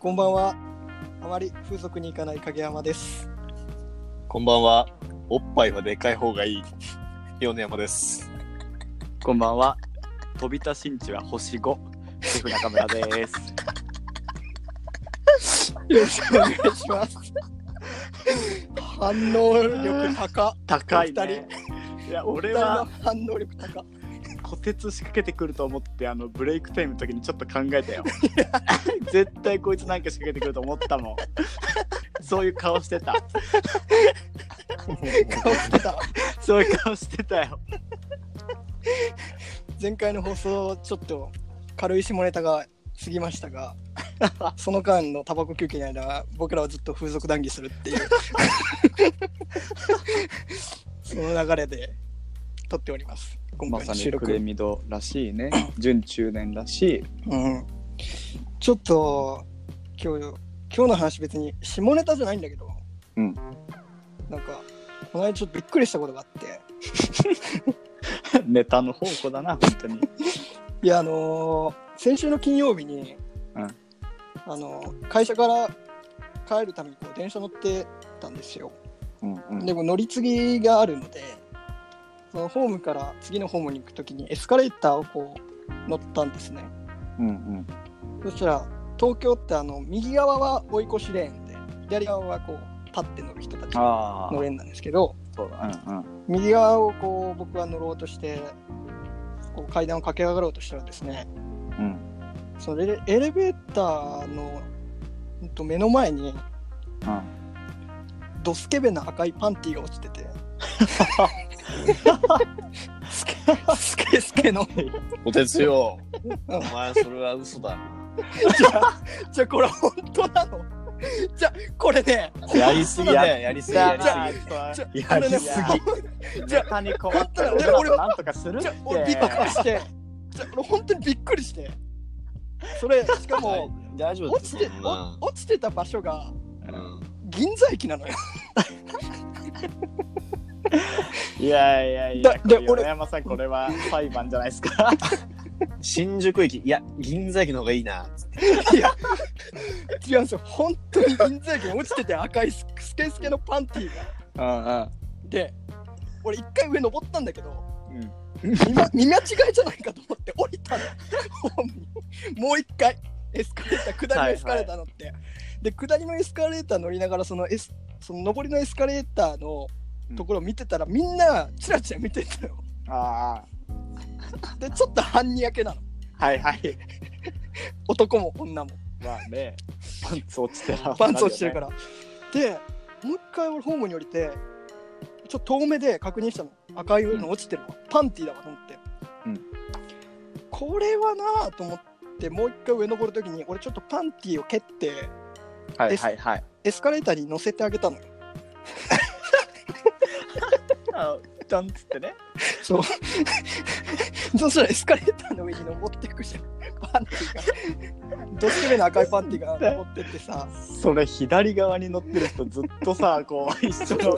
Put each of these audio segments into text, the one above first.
こんばんはあまり風俗に行かない影山ですこんばんは。おっぱいはでかい方がいい。米山です。こんばんは。飛び田新地は星5。シェフ中村です。よろしくお願いします反応力高高いお二ね。いや、俺は反応力高虎鉄仕掛けてくると思って、あの、ブレイクタイムの時にちょっと考えたよ。絶対こいつなんか仕掛けてくると思ったもん。そういう顔してた。顔してたそういう顔してたよ。前回の放送ちょっと軽い下ネタが過ぎましたが その間のタバコ休憩の間僕らはずっと風俗談義するっていう その流れで撮っております今ま回の収録、さにプレミドらしいね。準中年らしい。うん、ちょっと今日今日の話別に下ネタじゃないんだけど、うん、なんかこの間ちょっとびっくりしたことがあって ネタの宝庫だな、本当に。いやあのー先週の金曜日に、うんあのー会社から帰るためにこう電車乗ってたんですようんうん。でも乗り継ぎがあるのでそのホームから次のホームに行く時にエスカレーターをこう乗ったんですねうんうん。そしたら東京ってあの右側は追い越しレーンで左側はこう立って乗る人たちのレ。ーンなんですけどそうだ。うんうん。右側をこう僕は乗ろうとしてこう階段を駆け上がろうとしたらですねうん。そのエレエレベーターのと目の前にうん。ドスケベな赤いパンティーが落ちてて スケスケの。おてつよ。うんお前それは嘘だ。な。じゃあ じゃあこれ本当なの？じゃあこれねやりすぎだよ、やりすぎ、やりすじゃあぎ。やりすぎ。じゃあに困ったら俺俺らもなんとかするっじゃ俺びっくりして。じゃあ俺本当にびっくりして。それしかも大丈夫落ちてお落ちてた場所がうん。銀座駅なのよ いやいやいやだで俺これ米山さんこれは裁判じゃないですか。新宿駅、いや、銀座駅の方がいいな。いや違うんですよ本当に銀座駅に落ちてて赤いススケスケのパンティーが。うんで俺一回上登ったんだけどうん。見,、ま、見間違いじゃないかと思って降りたの。ホームにもう一回エスカレーター下りのエスカレーター乗って、で下りのエスカレーター乗りながらそのエスその上りのエスカレーターのところを見てたら、みんなチラチラ見てたよ。あでちょっと半にやけなの。あはいはい。男も女も。まあね。パンツ落ちてらパンツ落ちてるから、でもう一回俺ホームに降りてちょっと遠目で確認したの。赤いの落ちてるわ、パンティーだわと思って、うん。これはなぁと思ってもう一回上登るときに俺ちょっとパンティーを蹴ってはいはいはい。エスカレーターに乗せてあげたのよあダンっつってね。そう。そしたらエスカレーターの上に登っていくじゃん。パンティーがドスケベな赤いパンティーが登ってってさ。それ左側に乗ってる人ずっとさこう一緒の。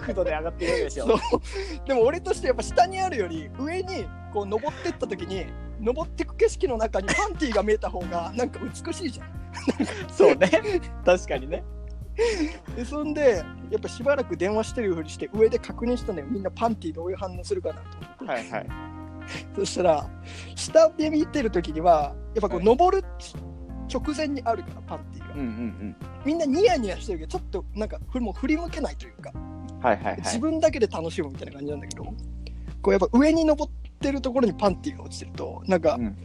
角度で上がってるでしょ。そう。でも俺としてやっぱ下にあるより上にこう登ってった時に登ってく景色の中にパンティーが見えた方がなんか美しいじゃん。そうね。確かにねでそんでやっぱしばらく電話してるふりして上で確認したのよ。みんなパンティーどういう反応するかなとはいはい。そしたら下で見てる時にはやっぱこうはい。登る直前にあるからパンティーが。うんうんみんなニヤニヤしてるけどちょっとなんかふもう振り向けないというか。うんはいはいはい。自分だけで楽しむみたいな感じなんだけどこうやっぱ上に登ってるところにパンティーが落ちてるとなんか、うん。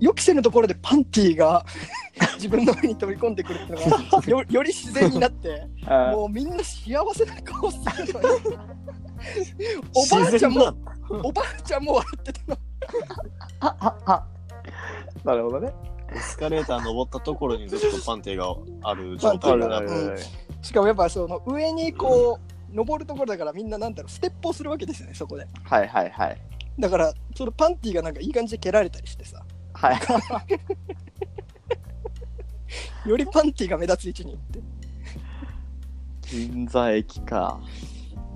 予期せぬところでパンティーが自分の上に飛び込んでくるっていうのが よより自然になって もうみんな幸せな顔するのよ おばあちゃんもおばあちゃんも笑ってたの。あああ。なるほどね。エスカレーター登ったところにずっとパンティがある状態だな。あるあるしかもやっぱその上にこう登るところだからみんななんだろうステップをするわけですよねそこで。はいはいはい。だからそのパンティがなんかいい感じで蹴られたりしてさ。はい。よりパンティが目立つ位置に行って銀座駅か。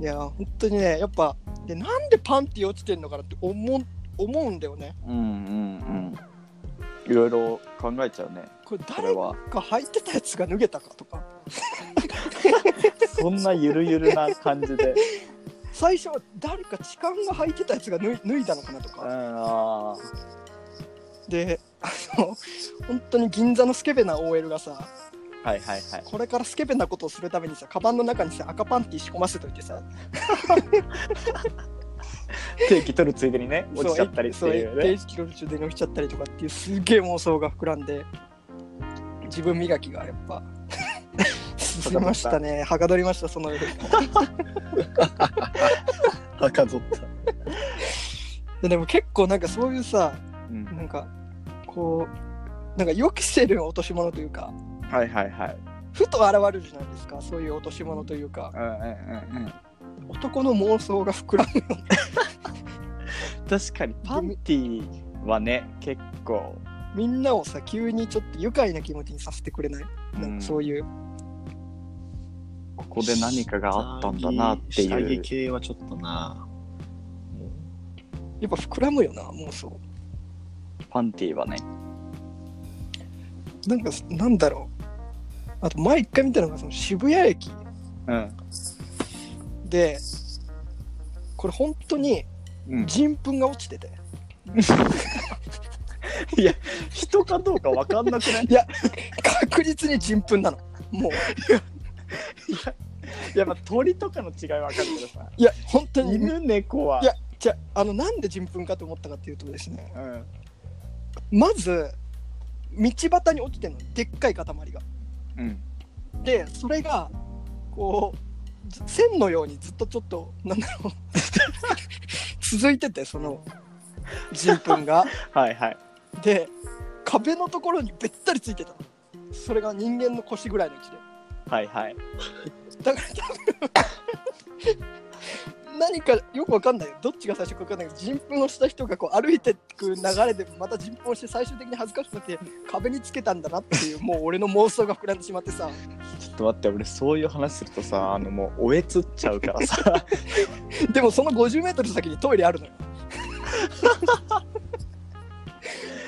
いや本当にねやっぱでなんでパンティ落ちてんのかなって思う思うんだよねうんうんうん。いろいろ考えちゃうね。これ誰。か履いてたやつが脱げたかとかそんなゆるゆるな感じで。最初は誰か痴漢が履いてたやつが脱い脱いだのかなとうん、かあであの 本当に銀座のスケベな OL がさーはいはいはい。これからスケベなことをするためにさカバンの中にさ赤パンティ仕込ませといてさ定期取るついでにね、落ちちゃったりっていうね。そう定期ロル中で落ちちゃったりとかっていうすげえ妄想が膨らんで自分磨きがやっぱ進みましたね はかどりましたその夜 はかどった。ででも結構なんかそういうさうんなんかこうなんか予期せる落とし物というかはいはいはい。ふと現れるじゃないですかそういう落とし物というかうんうんうんうん。男の妄想が膨らむ 確かにパンティはね、結構。みんなをさ急にちょっと愉快な気持ちにさせてくれない、なんかそういうここで何かがあったんだなって下着いう。系はちょっとな。やっぱ膨らむよな妄想パンティはね。なんかなんだろうあと前一回見たのがその渋谷駅うん。でこれ本当にうん、人糞が落ちてて いや、人かどうかわかんなくない？いや確実に人糞なのもういや、まあ、鳥とかの違いわかるけどさ。いや本当に犬、猫は。いやじゃあのなんで人糞かと思ったかっていうとですねうん。まず道端に落ちてるのでっかい塊がうん。でそれがこうず線のようにずっとちょっとなんだろう 続いててその人糞が はいはい。で壁のところにべったりついてたのそれが人間の腰ぐらいの位置ではいはい。だから多分何かよくわかんないよどっちが最初かわかんないけど人糞をした人がこう歩いてく流れでまた人糞をして最終的に恥ずかしくなって壁につけたんだなっていうもう俺の妄想が膨らんでしまってさちょっと待って、俺そういう話するとさ、あのもう、おえつっちゃうからさ。でもその 50m 先にトイレあるのよ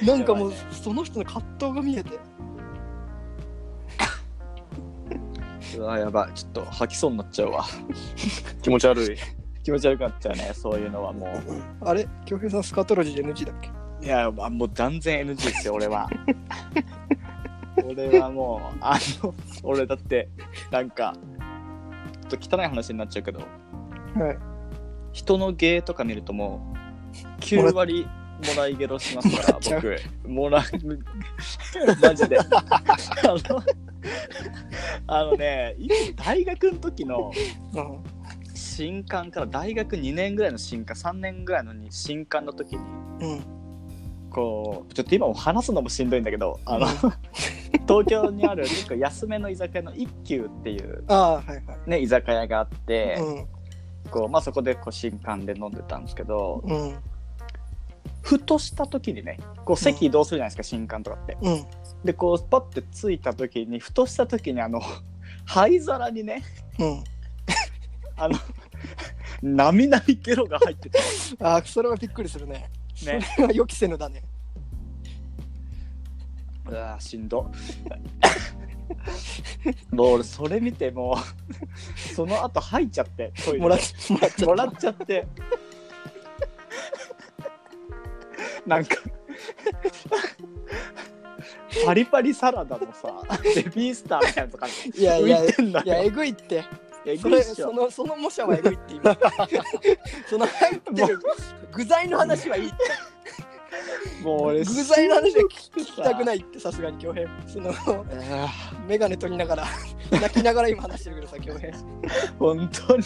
なんかもうその人の葛藤が見えてうわ、やばい。ちょっと吐きそうになっちゃうわ。気持ち悪い。気持ち悪くなっちゃうね、そういうのはもあれ？京平さんスカトロジー NG だっけ？う。いや、まあもう断然 NG ですよ、俺は。俺はもう、あの、俺だって、なんか、ちょっと汚い話になっちゃうけど、はい人の芸とか見るともう、9割もらいゲロしますから、僕。もらう、マジで。あの、あのね、大学の時の、うん新刊から大学2年ぐらいの新刊3年ぐらいのに新刊の時にうん。こうちょっと今も話すのもしんどいんだけどあの 東京にある結構安めの居酒屋の一休っていう、ああはいはい。ね、居酒屋があって、うん。こうまあ、そこでこう新刊で飲んでたんですけどうん。ふとした時にねこう席移動するじゃないですか、新刊とかって。うん。でこうパッて着いた時にふとした時にあの灰皿にねうんあのなみなみゲロが入ってて。ああそれはびっくりするね。ね。それは予期せぬだね。うわーしんど。もう俺それ見てもうその後吐いちゃってトイレもらっもらっちゃった。もらっちゃって。なんかパリパリサラダのさベビースターみたいなのとかいやいや浮いてんだいやえよぐいってえそれぐいっしょ。そのその模写はえぐいって今 その入ってる具材の話はいいって。もう俺具材の話は聞きたくいないってさすがに恭平。そのあ眼鏡取りながら泣きながら今話してるけどさ恭平。ー本当に？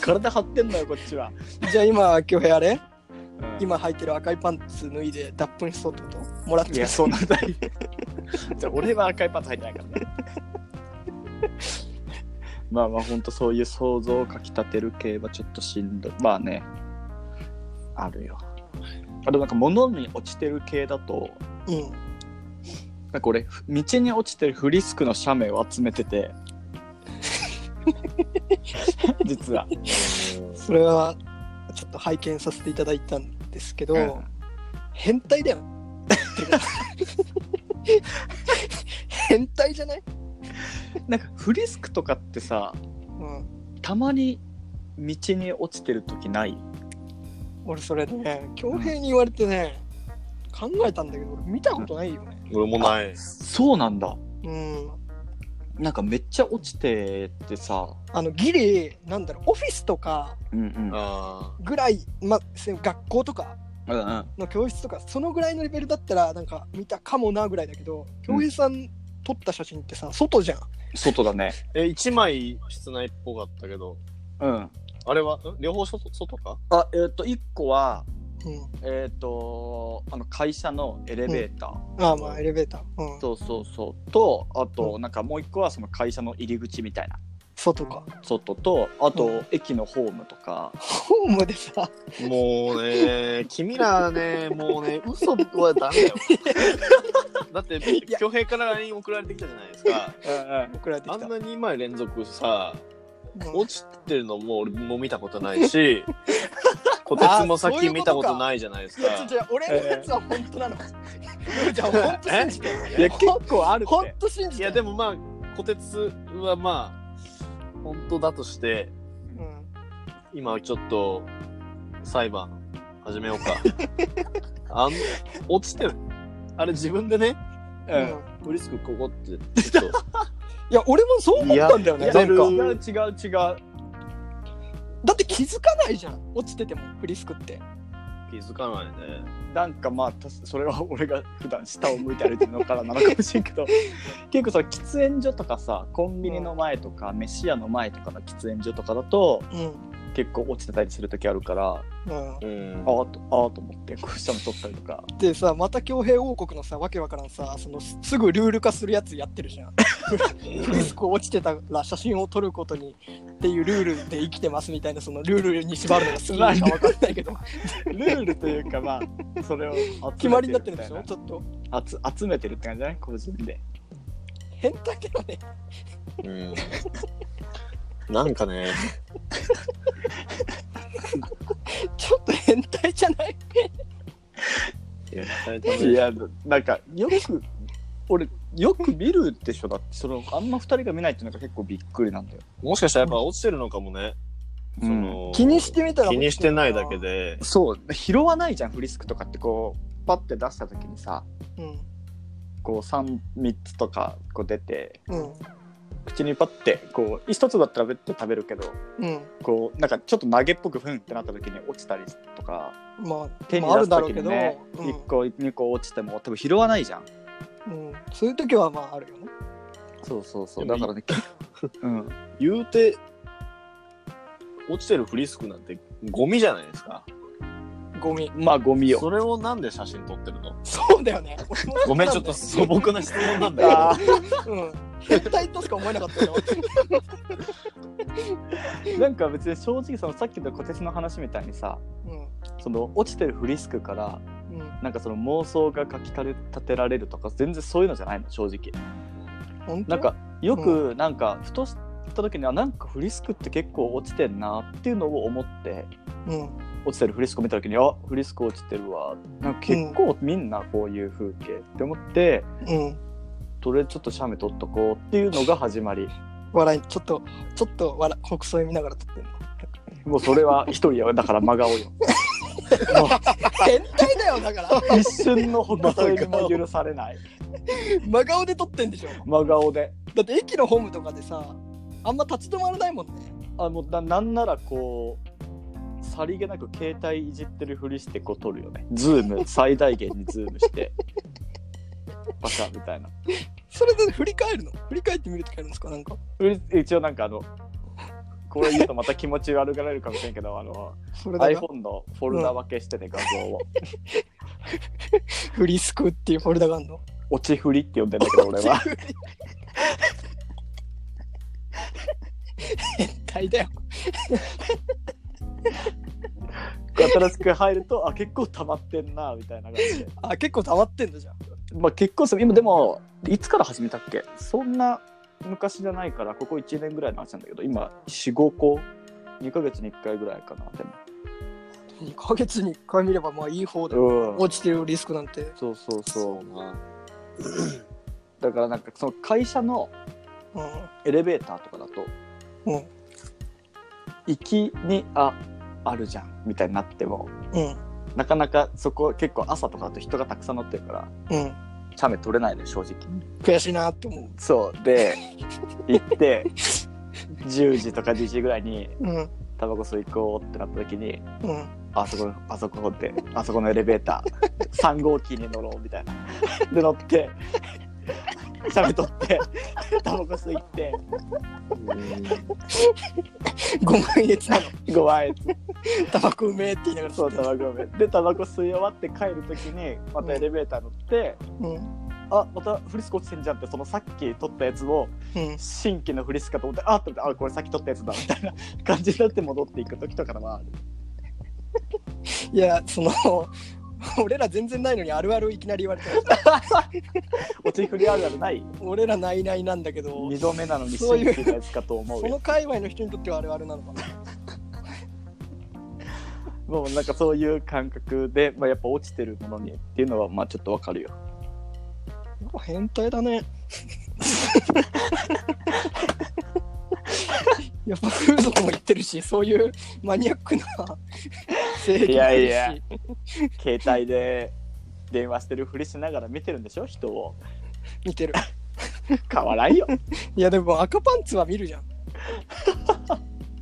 体張ってんのよこっちは。じゃあ今恭平あれ？今履いてる赤いパンツ脱いで脱粉しそうってこと？もらっていやそんな大 じゃあ俺は赤いパンツ履いてないからねまあまあほんとそういう想像をかきたてる系はちょっとしんどい。まあね。あるよ。あとなんか物に落ちてる系だとうん。なんか俺道に落ちてるフリスクの写メを集めてて。実は、それはちょっと拝見させていただいたんですけど、うん。変態だよ。変態じゃない、なんかフリスクとかってさうん、たまに道に落ちてる時ない？俺それね恭平に言われてね考えたんだけど俺見たことないよね。俺もない。そうなんだ。うん。なんかめっちゃ落ちててさ。あのギリなんだろうオフィスとかうんうん。あぐらい、ま、せ学校とかうんうん。の教室とかそのぐらいのレベルだったらなんか見たかもなぐらいだけど恭平さん撮った写真ってさ外じゃん外だね。ー え、一枚室内っぽかったけど、うん。あれは、ん？両方外外か？あえっ、と1個はうん。えっ、とあの会社のエレベーター、ああまあエレベーター、うん、そうそうそう。とあとなんかもう1個はその会社の入り口みたいな外か外とあと、うん駅のホームとかホームでさもうね、君らね、もうね、嘘はダメだよ。だって、恭平から LINE 送られてきたじゃないですか。送られてきたあんな2枚連続さ、うん落ちてるのも俺も見たことないし、こてつもさっき見たことないじゃないですいやか。違う違う俺のやつは本当なの？じゃあ本当信じて。いや結構ある本って当信じて。いや、でもまあ、こてつはまあ、本当だとして、うん、今ちょっと裁判始めようか。あん落ちてる。あれ自分でね、ううんんフリスクここって、ちょっと、いや俺もそう思ったんだよね。やなんかってる違う違う違うだって気づかないじゃん。落ちててもフリスクって。気づかないね。なんかまあたそれは俺が普段下を向いて歩いてるのからなのかもしれんけど 結構さ喫煙所とかさコンビニの前とか、飯屋の前とかの喫煙所とかだとうん。結構落ちてたりする時あるからうん、うん。ああとああと思ってこう下の取ったりとかでさまた恭平王国のさわけわからんさそのすすぐルール化するやつやってるじゃん。フリスク落ちてたら写真を撮ることにっていうルールで生きてますみたいなそのルールに縛るのが好きなのかわかんないけど。ルールというかまあそれを集めて決まりになってるんでしょみちょっと集集めてるって感じじゃない？個人で。変態だよね。うん。なんかね、ちょっと変態じゃない。いやなんかよく俺よく見るでしょ。だってそのあんま二人が見ないっていうのが結構びっくりなんだよ。もしかしたらやっぱ落ちてるのかもね。その気にしてみたら気にしてないだけで。そう。拾わないじゃんフリスクとかってこうパッて出した時にさうん。こう 3, 3つとかこう出てうん。口にパッてこう一つだったら別に食べるけどうん。こうなんかちょっと投げっぽくふんってなった時に落ちたりとかまあ手にまああ出す時るだろうけど、にね、うん。1個2個落ちても多分拾わないじゃんうん、そういう時はまああるよね。そうそうそうだからね うん言うて、落ちてるフリスクなんてゴミじゃないですか。ゴミ。まあゴミよそれをなんで写真撮ってるの？そうだよね。ごめん、ちょっと素朴な質問なんだけ うん。変態としか思えなかったよ。ーなんか別に正直そのさっきの小鉄の話みたいにさうん。その落ちてるフリスクからうん。なんかその妄想がかき立てられるとか全然そういうのじゃないの正直なんかよくなんかふとした時にはなんかフリスクって結構落ちてんなっていうのを思ってうん。落ちてるフリスクを見た時にあフリスク落ちてるわなんか結構みんなこういう風景って思って、うん。とりあえずちょっと写メ撮っとこうっていうのが始まり笑い、ちょっと、ちょっと笑、国葬見ながら撮ってんの。もうそれは一人よだから真顔よも 変態だよ、だから。う一瞬のほほ笑みも許されない真顔で撮ってんでしょ。真顔でだって駅のホームとかでさ、あんま立ち止まらないもんね。あのななんならこうさりげなく携帯いじってるふりしてこう撮るよねズーム 最大限にズームしてバカみたいなそれで振り返るの？振り返ってみるときあるんですか？なんか。一応なんかあのこれ言うとまた気持ち悪がられるかもしれんけど、あの、iPhone のフォルダ分けしてて画像を。フリスクっていうフォルダがあるの？落ち振りって呼んでんだけど、俺は。変態だよ。新しく入ると、あ、結構溜まってんな、みたいな感じで。あ、結構溜まってんだじゃん。まあ結構する今でもいつから始めたっけ？そんな昔じゃないからここ1年ぐらいの話なんだけど今45個？2ヶ月に1回ぐらいかなでも2ヶ月に1回見ればまあいい方だよ。うん落ちてるリスクなんて。そうそうそそうな。う だからなんかその会社のうん。エレベーターとかだとうん。行きにああるじゃんみたいになってもうん。なかなかそこ結構朝とかだと人がたくさん乗ってるからうん。チャメ取れないのよ正直悔しいなって思う。そうで行って10時とか11時ぐらいにうん。タバコ吸い行こうってなった時にうん。あそこあそこであそこのエレベーター3号機に乗ろうみたいなで乗ってしゃべとって タバコ吸いってご満悦なの。5万円タバコうめえって言いながらそうタバコめでタバコ吸い終わって帰る時にまたエレベーター乗って、うん。あまたフリスク落ちてんじゃんってそのさっき取ったやつをうん。新規のフリスクかと思ってあっと思ってあこれさっき取ったやつだみたいな感じになって戻っていく時とかはあるいや、その、俺ら全然ないのにあるあるいきなり言われて 落ち振りあるあるない俺らないないなんだけど、二度目なのにそういうやつかと思うよその界隈の人にとってはあるあるなのかな。もうなんかそういう感覚で、まあ、やっぱ落ちてるものにっていうのはまあちょっとわかるよ。変態だね。やっぱ風俗も行ってるし、そういうマニアックな 性癖いやいや携帯で電話してるふりしながら見てるんでしょ？人を。見てる。変わらんよ。いやでも赤パンツは見るじゃん。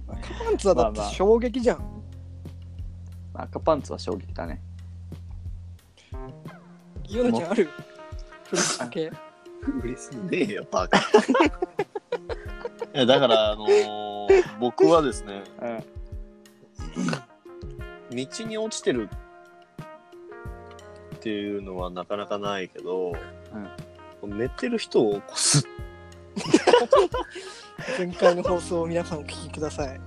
赤パンツはだってまあまあ衝撃じゃん。赤パンツは衝撃だね。ヨナちゃんある？フリスク系。うれしねえよ、バカ。いや、だから、あのー僕はですね、うん。道に落ちてるっていうのはなかなかないけど、寝てる人を起こす。前回の放送を皆さんお聞きください。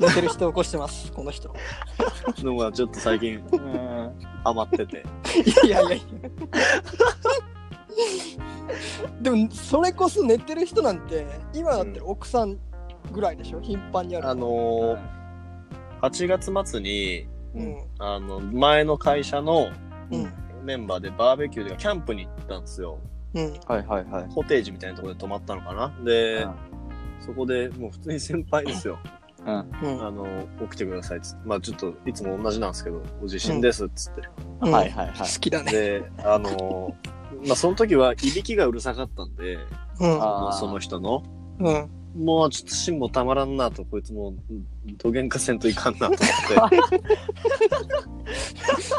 寝てる人起こしてます、この人。のがちょっと最近うん。ハマってて。いやいやいや。でもそれこそ寝てる人なんて今だって奥さんぐらいでしょ？頻繁にあるあのー、8月末に、うんあの、前の会社のうんメンバーでバーベキューでキャンプに行ったんですよ。うんはいはいはい。コテージみたいなところで泊まったのかな？で、そこでもう普通に先輩ですよ。うん。うんあの、起きてくださいっつって。まあちょっといつも同じなんですけど、お地震ですっつって。うんはいはいはい好きだねで、あの、まあその時はいびきがうるさかったんで、うんあまあその人の、うんもうちょっと芯もたまらんなと、こいつもう、どげんかせんといかんなと思って。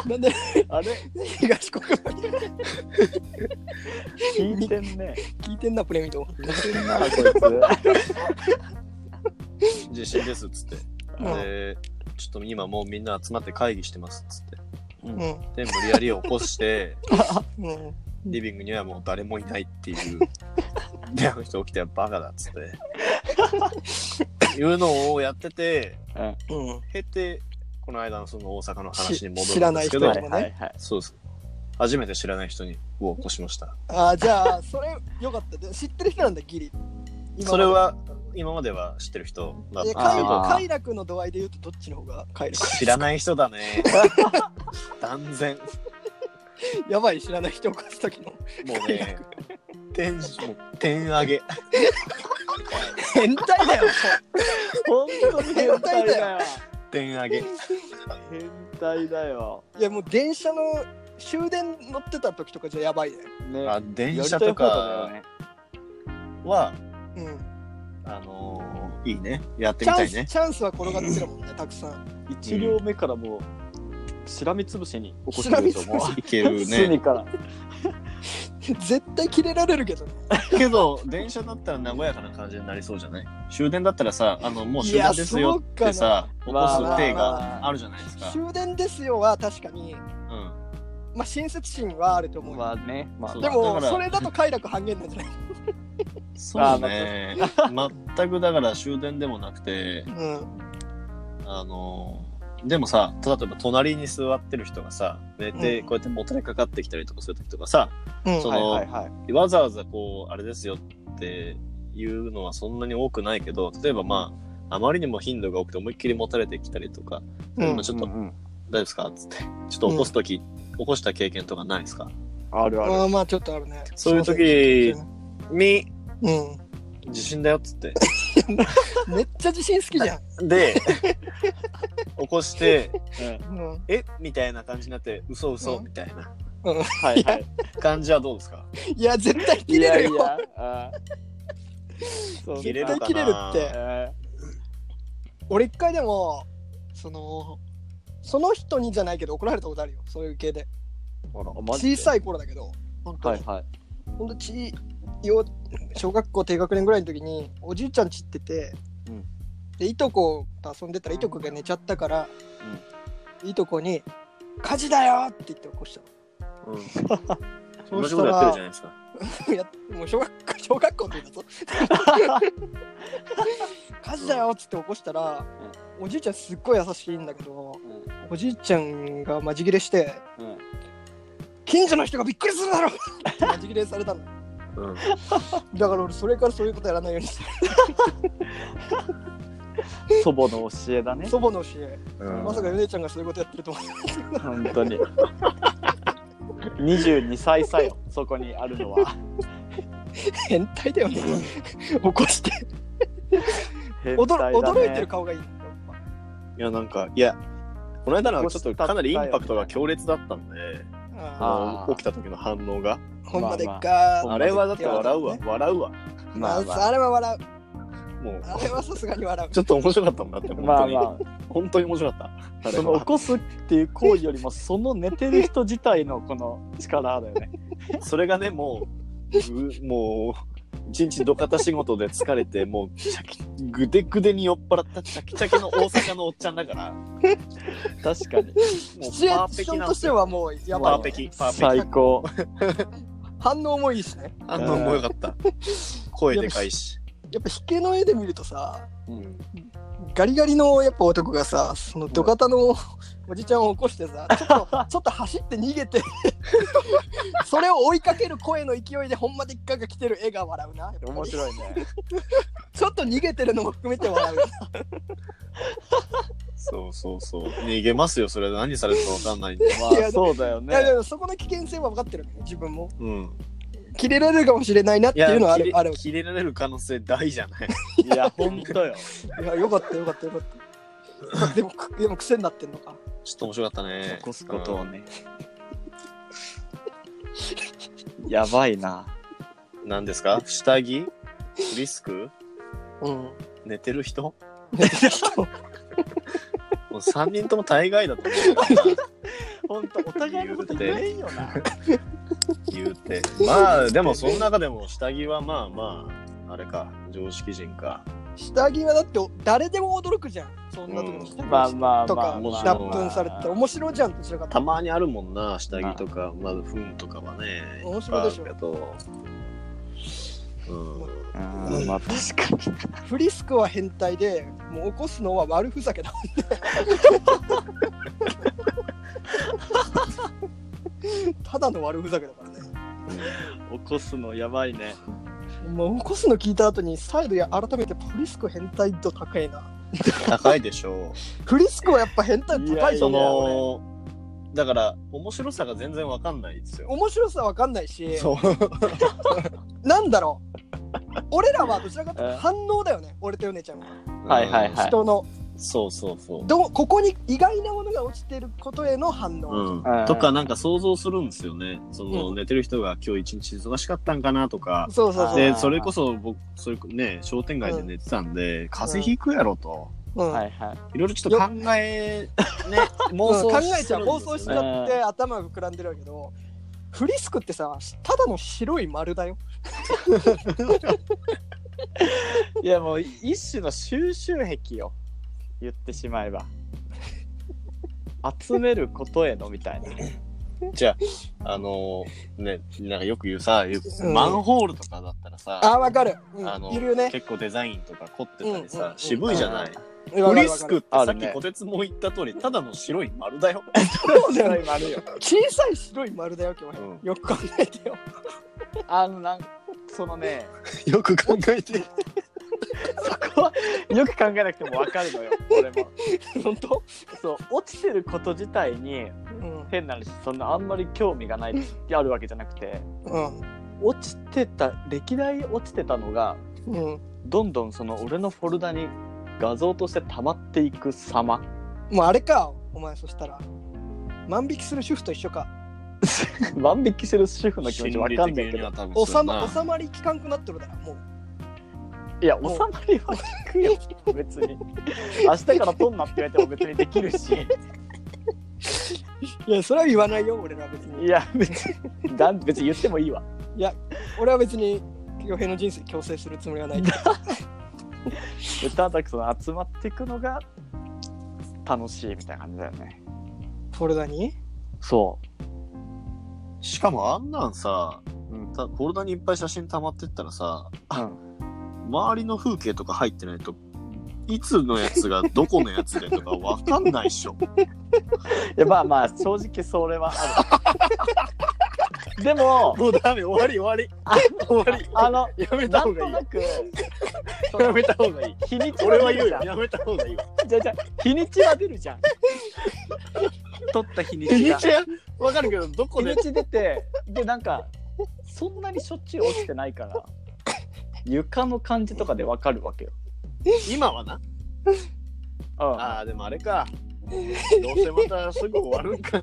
なんであれ？東国原聞いてんね。聞いてんなプレミド聞いてんな、こいつ。地震ですっつって。うんで、ちょっと今もうみんな集まって会議してますっつって。うんで、無理やり起こして、うんリビングにはもう誰もいないっていう。で、あの人起きてバカだっつって。いうのをやってて、うん経て、この間のその大阪の話に戻るんですけど、にもねはいはいはい。そうです。初めて知らない人にを起こしました。あじゃあそれよかったで知ってる人なんだギリそれは、今までは知ってる人だった快快楽の度合いで言うとどっちの方が快楽知らない人だね。断然。やばい知らない人を起こす時のもうね、点、もう点上げ。変態だよ本当に変態だよ。点上げ。変態だよ。いやもう電車の終電乗ってた時とかじゃやばいねね。あ、電車とかね。は、うんあのーいいね。やってチャンス、みたいね。チャンスは転がってるもんねたくさん一両目からもう、しらみつぶしに起こしてると思う。いける隅ね。から。絶対キレられるけどねけど、電車だったら和やかな感じになりそうじゃない？終電だったらさ、あの、もう終電ですよってさ、起こす手があるじゃないですか。終電ですよは確かにうん。まあ親切心はあると思うよ、まあね、まあそうでもだからそれだと快楽半減なんじゃない？そうね。全くだから終電でもなくて、うんあの、でもさ、例えば隣に座ってる人がさ、寝て、うん。こうやってもたれかかってきたりとかするときとかさ、うん。そのはいはいはい。わざわざこう、あれですよっていうのはそんなに多くないけど、例えばまあ、あまりにも頻度が多くて思いっきりもたれてきたりとか、うんまあちょっと、うんうん。大丈夫ですか？つって、ちょっと起こすとき、起こした経験とかないですか？あるある。あーまあちょっとあるね。そういう時み、うん地震だよっつって。めっちゃ自信好きじゃん、で、起こして、うん、え？みたいな感じになって、嘘嘘うん。みたいな。はいはい。感じはどうですか？いや絶対切れるよ。いやいやあー。そう切れる絶対切れるって。え俺一回でもそのその人にじゃないけど怒られたことあるよ。そういう系で。ほらーマジで？小さい頃だけど本当に、はいはい。ほんとち幼小学校低学年ぐらいの時におじいちゃんちってて、うんでいとこと遊んでたらいとこが寝ちゃったから、いとこに「火事だよ!」って言って起こしたうん。の 同じことやってるじゃないですか。もう小学 小学校の時だぞ。火事だよっつって起こしたら、おじいちゃんすっごい優しいんだけど、おじいちゃんがマジギレしてうん。近所の人がびっくりするだろってマジギレされたの。うん。だから俺それからそういうことやらないようにして 祖母の教えだね。祖母の教え、うん。まさかヨネちゃんがそういうことやってると思う本当に。22歳差よ、そこにあるのは。変態だよね。起こして。変驚態だね。驚いてる顔がいい。いや、なんか、いや、この間のはちょっとかなりインパクトが強烈だったんで、起きた時の反応が。ーほんまでっか、まああ。れはだって笑うわ。ね、笑うわ。まあ、まあまあれは笑うもう、あれはさすがに笑うちょっと面白かったもんだって。まあま本当に面白かった。ああ、その起こすっていう行為よりも、その寝てる人自体のこの力だよね。それがね、もう、ぐもう、一日土方仕事で疲れて、もう、チャキぐでぐでに酔っ払ったチャキチャキの大阪のおっちゃんだから、も確かに。うシチュエパーーションとペキなんですよ。してはもうやパばい、ペキ、パーペキ。最高。反応もいいしね反応も良かった。声でかいし。やっぱ引けの絵で見るとさうんガリガリのやっぱ男がさその土方のおじちゃんを起こしてさ ちょっとちょっと走って逃げて それを追いかける声の勢いでほんまでっかが来てる絵が笑うな面白いね。ちょっと逃げてるのも含めて笑うなそうそうそう。逃げますよ、それ何されるかわかんないんで。まいやあ、そうだよいやでね。もそこの危険性は分かってるのね自分もうん。切れられるかもしれないなっていうのはあるある切れられる可能性大じゃない。いや、ほんとよ。いやよかったよかったよかったでもくでも癖になってんのかちょっと面白かったね。起こすことをね。やばいな。うん。何ですか？下着？リスク？うん寝てる人？もう3人とも大概だと思ほんと、お互いのこと言えんよな。う。言うて。まあ、でもその中でも下着はまあまあ、あれか、常識人か。下着はだって誰でも驚くじゃんそんなとこに下着まあまあとかまあまあ。脱粉されてて面白じゃんどちらかたまにあるもんな、下着とか、まあ、糞とかはね。面白いでしょけど。うん。うん、まあ確かに。フリスクは変態でもう起こすのは悪ふざけだ ただの悪ふざけだからね。起こすのやばいね。もう起こすの聞いた後に再度や改めてフリスク変態度高いな。高いでしょフリスクはやっぱ変態度高いう。よそねの、だから、面白さが全然わかんないですよ。面白さわかんないし。そう。なんだろう。俺らはどちらかというえ？と反応だよね俺とヨネちゃんは。はいはいはい。人のそうそうそう。どここに意外なものが落ちてることへの反応、うん。うん。とかなんか想像するんですよね。その、うん。寝てる人が今日一日忙しかったんかなとか。そうそうそう、で、それこそ僕、それね、商店街で寝てたんで、風邪ひくやろと。うん。はいはい。いろいろちょっと考え、ね、妄想うん考えちゃう妄想しちゃって頭が膨らんでるけどフリスクってさただの白い丸だよ。いやもう一種の収集癖よ言ってしまえば。集めることへのみたいな。じゃあ、あのーね、なんかよく言うさ、よくうん。マンホールとかだったらさ、あわかる、うん。あのいるよね。結構デザインとか凝ってたりうんうんさ、うん。渋いじゃない。わかフるわかるリスクってあるねさっきこてつも言った通り、ただの白い丸だよ。そうだよね丸よ。小さい白い丸だよ今日、うん。よく考えてよ。あのなんそのね。よく考えて。そこはよく考えなくても分かるのよ俺も。本当？そう落ちてること自体にうん。変な話そんなあんまり興味がないあるわけじゃなくてうん。落ちてた歴代落ちてたのがうん。どんどんその俺のフォルダに画像として溜まっていく様。もうあれかお前そしたら。万引きする主婦と一緒か。万引きしてる主婦の気持ち分かんないけど。収まりきかんくなってるだろもういや収まりは聞くよ 別に。明日から撮んなって言われても別にできるし。いやそれは言わないよ俺らは別に。いや別にだ別に言ってもいいわ。俺は別に洋平の人生強制するつもりはないけ ただその集まっていくのが楽しいみたいな感じだよね。フォルダに？そしかもあんなんさ、う、うん。たフォルダにいっぱい写真溜まってったらさ、うん周りの風景とか入ってないと、いつのやつがどこのやつでとかわかんないっしょ。いやまあまあ正直それはある でももうダメ、終わり終わり。終わり。あのやめなた方がいいんとな。くやめた方がいい。日にち俺は言うよ。出るじゃんやめた方がいいわ。じゃあじゃあ日にちは出るじゃん取った日にちが日にちは？わかるけど、どこで？日にち出てでなんかそんなにしょっちゅう落ちてないから床の感じとかでわかるわけよ、今はな。うん、ああ、でもあれか。どうせまたすぐ終わるんか。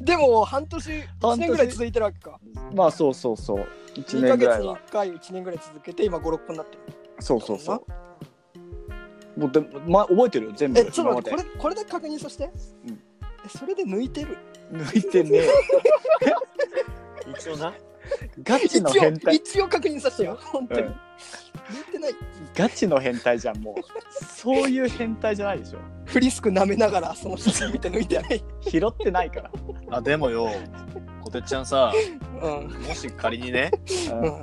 でも半年1半年？年ぐらい続いてるわけか。まあそうそうそう。1 2ヶ月に年ぐらいは。1回1年ぐらい続けて今56分になってる。そうそうそう。もうでも、ま、覚えてるよ全部。えちょっと待って今これこれだけ確認させて、うん。えそれで抜いてる。まで抜いてねえ 一応な。ガチの変態。一応確認させてよ。本当に、うん抜いてない。ガチの変態じゃんもう。そういう変態じゃないでしょ。フリスク舐めながらその写真見て抜いてない。拾ってないから、あ、でもよ、こてっちゃんさ、うん。もし仮にね、うん。うん。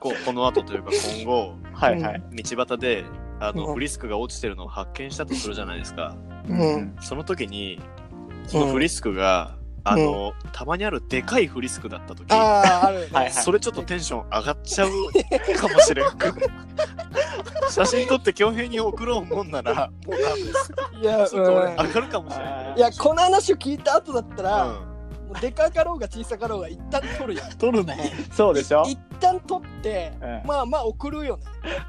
ここの後というか今後、はいはい、道端で、あの、うん。フリスクが落ちてるのを発見したとするじゃないですか。うん。その時に、そのフリスクが、あの、たまにあるでかいフリスクだった時、あああるね、はいそれちょっとテンション上がっちゃう かもしれん。写真撮って恭平に送ろうもんなら、もう多分いや、ちょっと俺うん。上がるかもしれない。いやこの話を聞いた後だったら、うもうでかかろうが小さかろうが一旦取るよん。撮るね。そうでしょ、一旦取ってうん。まあまあ送るよね。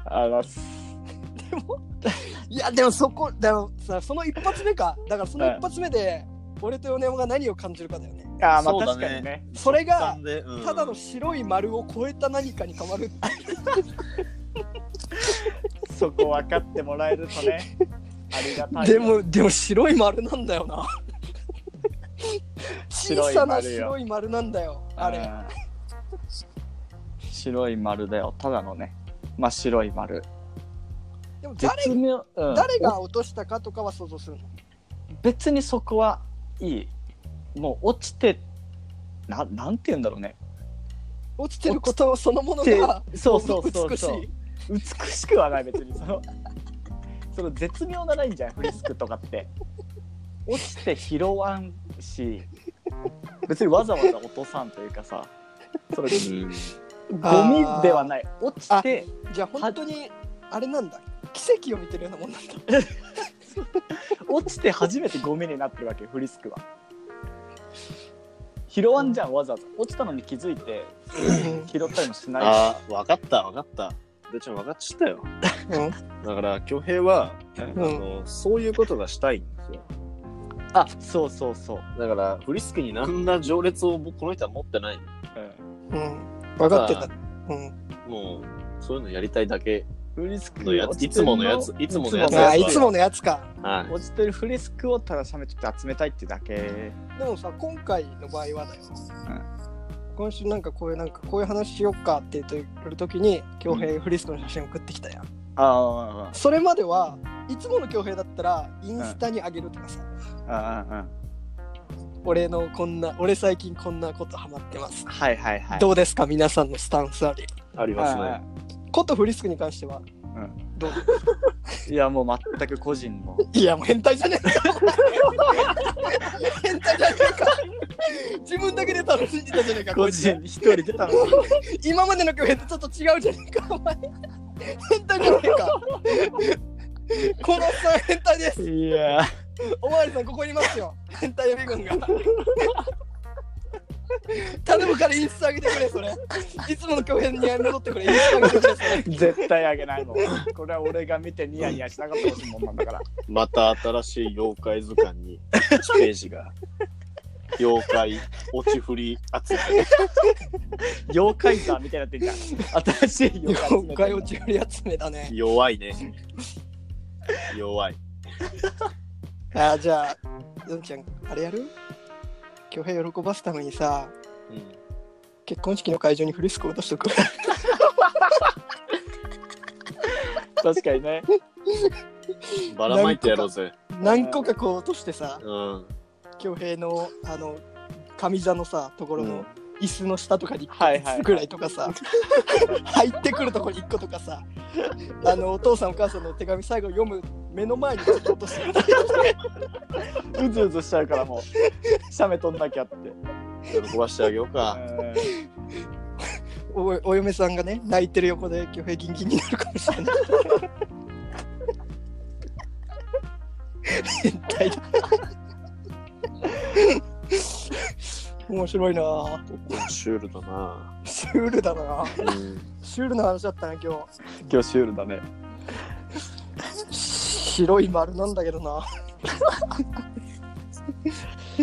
あのいやでもそこでもさその一発目か。だからその一発目で、俺と米山が何を感じるかだよね。あーまあそうだ確ねかにね。それがうん。ただの白い丸を超えた何かに変わる そこ分かってもらえるとね。ありがたいでよもでも白い丸なんだよな。白小さない丸よ白い丸なんだよあれうん白い丸だよ。ただのね。真っ白い丸。でも誰うん。誰が落としたかとかは想像するの。別にそこはいいもう落ちてななんて言うんだろうね。落ちてることそのものてがそうそうそう美しそう。い美しくはない別に。その その絶妙なラインじゃんフリスクとかって。落ちて拾わんし別にわざわざ落とさんというかさそのうん。ゴミではない。落ちてじゃあ本当にあれなんだ。奇跡を見てるようなもんなんだ 落ちて初めてゴミになってるわけフリスクは。拾わんじゃんわざわざ。落ちたのに気づいて 拾ったりもしないああ、わかった、わかった。でちゃん分かっちゃったよ。だから、恭平は、あうん。の、そういうことがしたいんですよ。あそうそうそう、だから、フリスクに何ら情熱をこの人は持ってない。うん。うん。分かってた。うん。もう、そういうのやりたいだけフリスクのやついつものやついつものやつ。ああいつものやつか。はい。落ちてるフリスクをただしゃべって集めたいってだけ。でもさ今回の場合はだよ、うん。今週なんかこういうなんかこういう話しよっかって言ってる時に恭平フリスクの写真送ってきたやん、あそれまではいつもの恭平だったらインスタにあげるとかさ、ああああ俺のこんな俺最近こんなことハマってます、はいはいはい。どうですか？皆さんのスタンスあり。ありますね。ことフリスクに関してはうん。どう？いやもう全く個人の。いやもう変態じゃねえか。変態じゃねえか。自分だけで楽しんでたじゃねえかこ個人に一人出た。の今までの恭平とちょっと違うじゃねえかお前。変態じゃねえか。このさん変態です。いや。おまわりさんここにいますよ。変態予備軍が 頼むからインスタ上げてくれそれいつもの恭平に戻ってくれインスタ上げてくれそれ絶対あげないもんこれは俺が見てニヤニヤしなかったほしいもんなんだからまた新しい妖怪図鑑に1ページが。妖怪落ち振り集め。妖怪座みたいになってんじゃん新しい妖怪妖怪落ち振り集めだね弱いね。弱い。あーじゃあヨンちゃんあれやる？恭平喜ばすためにさうん結婚式の会場にフリスク落としとく確かにねばらまいてやろうぜ。何個かこう落としてさうん。恭平のあの上座のさところうんの椅子の下とかにはいはい。1個ぐらいとかさ、入ってくるとこに1個とかさ。あのお父さんお母さんの手紙最後読む目の前にちょっと落としてうずうずしちゃうからもう。写メ撮んなきゃって。喜ばしてあげようか。おお嫁さんがね泣いてる横で恭平ギンギンになるかもしれない。変態だ面白いな。ぁシュールだな。シュールだな。ぁうん。シュールな話だったな今日。今日シュールだね。白い丸なんだけどな。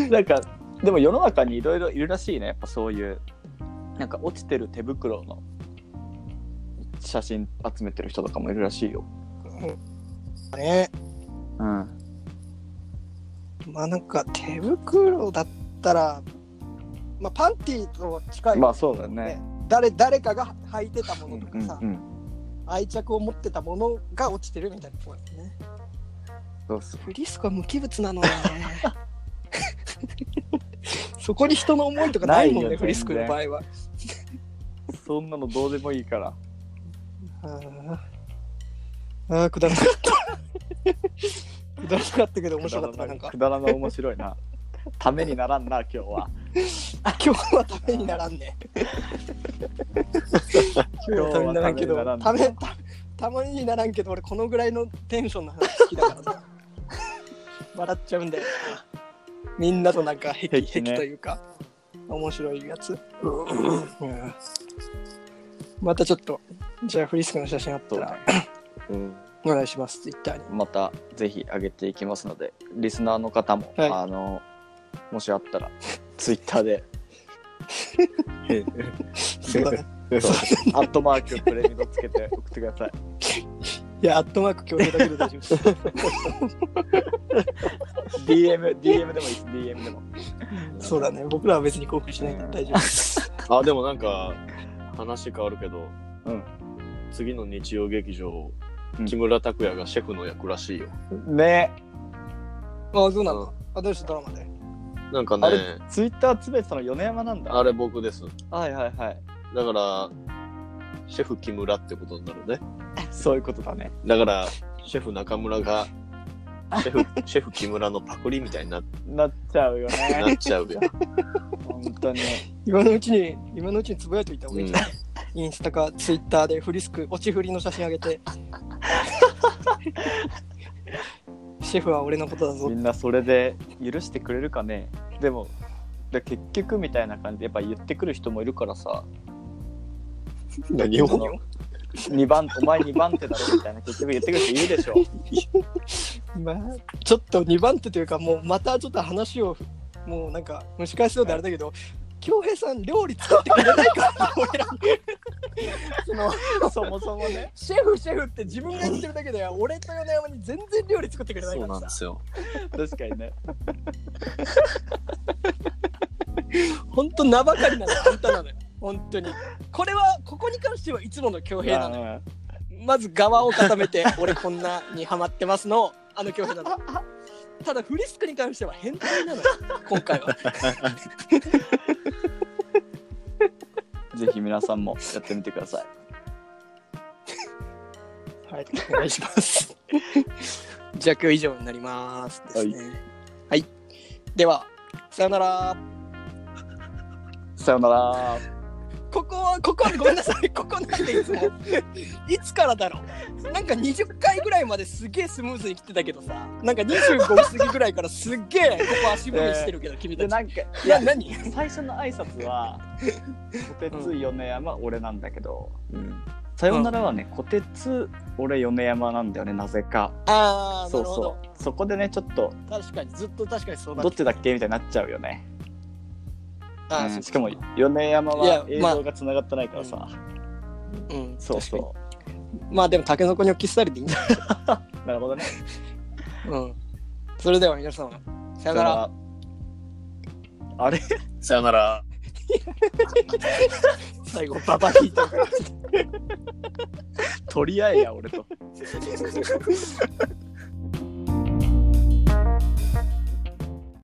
なんかでも世の中にいろいろいるらしいね。やっぱそういうなんか落ちてる手袋の写真集めてる人とかもいるらしいよ。ね。うん。まあなんか手袋だったらまあパンティーと近い、まあそうだね。誰誰かが履いてたものとかさ、うんうん愛着を持ってたものが落ちてるみたいなところだよね。そうそうフリスクは無機物なのよね。そこに人の思いとかないもんねフリスクの場合は。そんなのどうでもいいから。あー。あーくだらなかった。くだらなかったけど面白かったなくだらな面白いなためにならんな今日は。あ今日はためにならんね。今日はためにならんけどたためたたまにならんけど俺このぐらいのテンションの話好きだから。さ 笑っちゃうんだよなみんなとなんか壁壁壁ね。というか面白いやつ、うん。またちょっとじゃあフリスクの写真あったらうん。お願いします。ツイッターに。またぜひ上げていきますのでリスナーの方も、はい。あのもしあったらツイッターで。そうアットマークプレミドつけて送ってください。いやアットマーク共有だけで大丈夫です。DM, DM でもいいです。DM でも。そうだね。僕らは別に興奮しないから大丈夫です。あ、でもなんか、話変わるけど、うん。次の日曜劇場、うん。木村拓哉がシェフの役らしいよ。ね。あそうなの？あどうしてドラマでなんかねあれ、ツイッターつべてたの米山なんだ。あれ僕です。はいはいはい。だから、シェフ木村ってことになるね。そういうことだね。だから、シェフ中村が、シェフ、シェフ木村のパクリみたいにななっちゃうよなねっちゃうよ。本当に。今のうちに今のうちにつぶやいといた方がいい。ん。じゃない、うインスタかツイッターでフリスク落ち振りの写真あげて シェフは俺のことだぞ。みんなそれで許してくれるかね。でもで結局みたいな感じでやっぱ言ってくる人もいるからさ。何を？その2番お前2番手だろみたいな結局言ってくる人いるでしょ。まあちょっと2番手というかもうまたちょっと話をもうなんか蒸し返すようであれだけど恭平さん料理作ってくれないかその そもそもね。シェフシェフって自分が言ってるだけでは俺と米山に全然料理作ってくれないそうからさ。なんですよ。確かにね。ほんと名ばかりなのあんたなのよ。本当に。これはここに関してはいつもの恭平なのよ。まず側を固めて俺こんなにハマってますのあの恭平なのただフリスクに関しては変態なのよ。今回は。ぜひ皆さんもやってみてください。はいお願いします。じゃあ今日以上になりますですね。はい、ではさよなら。さよならここはここはごめんなさい。ここなんでいつも。いつからだろう。なんか20回ぐらいまですげえスムーズに来てたけどさ。なんか25過ぎぐらいからすっげえここ足踏みしてるけど、君たち。でなんかいいやや何？最初の挨拶は「こてつ米山俺なんだけど、さよならはねこてつ俺米山なんだよねなぜか。ああなそうそう。そこでねちょっと確かにずっと確かにそうなどっちだっけ？みたいになっちゃうよね、あううんしかも米山は映まあ像がつながってないからさ、うん。そうそまあでもタケノコに置きスタイルでいいんじゃうなるほどね。うん。それでは皆様さよなら。あれ？さよなら。最後ババ引いたから。取り合えや俺と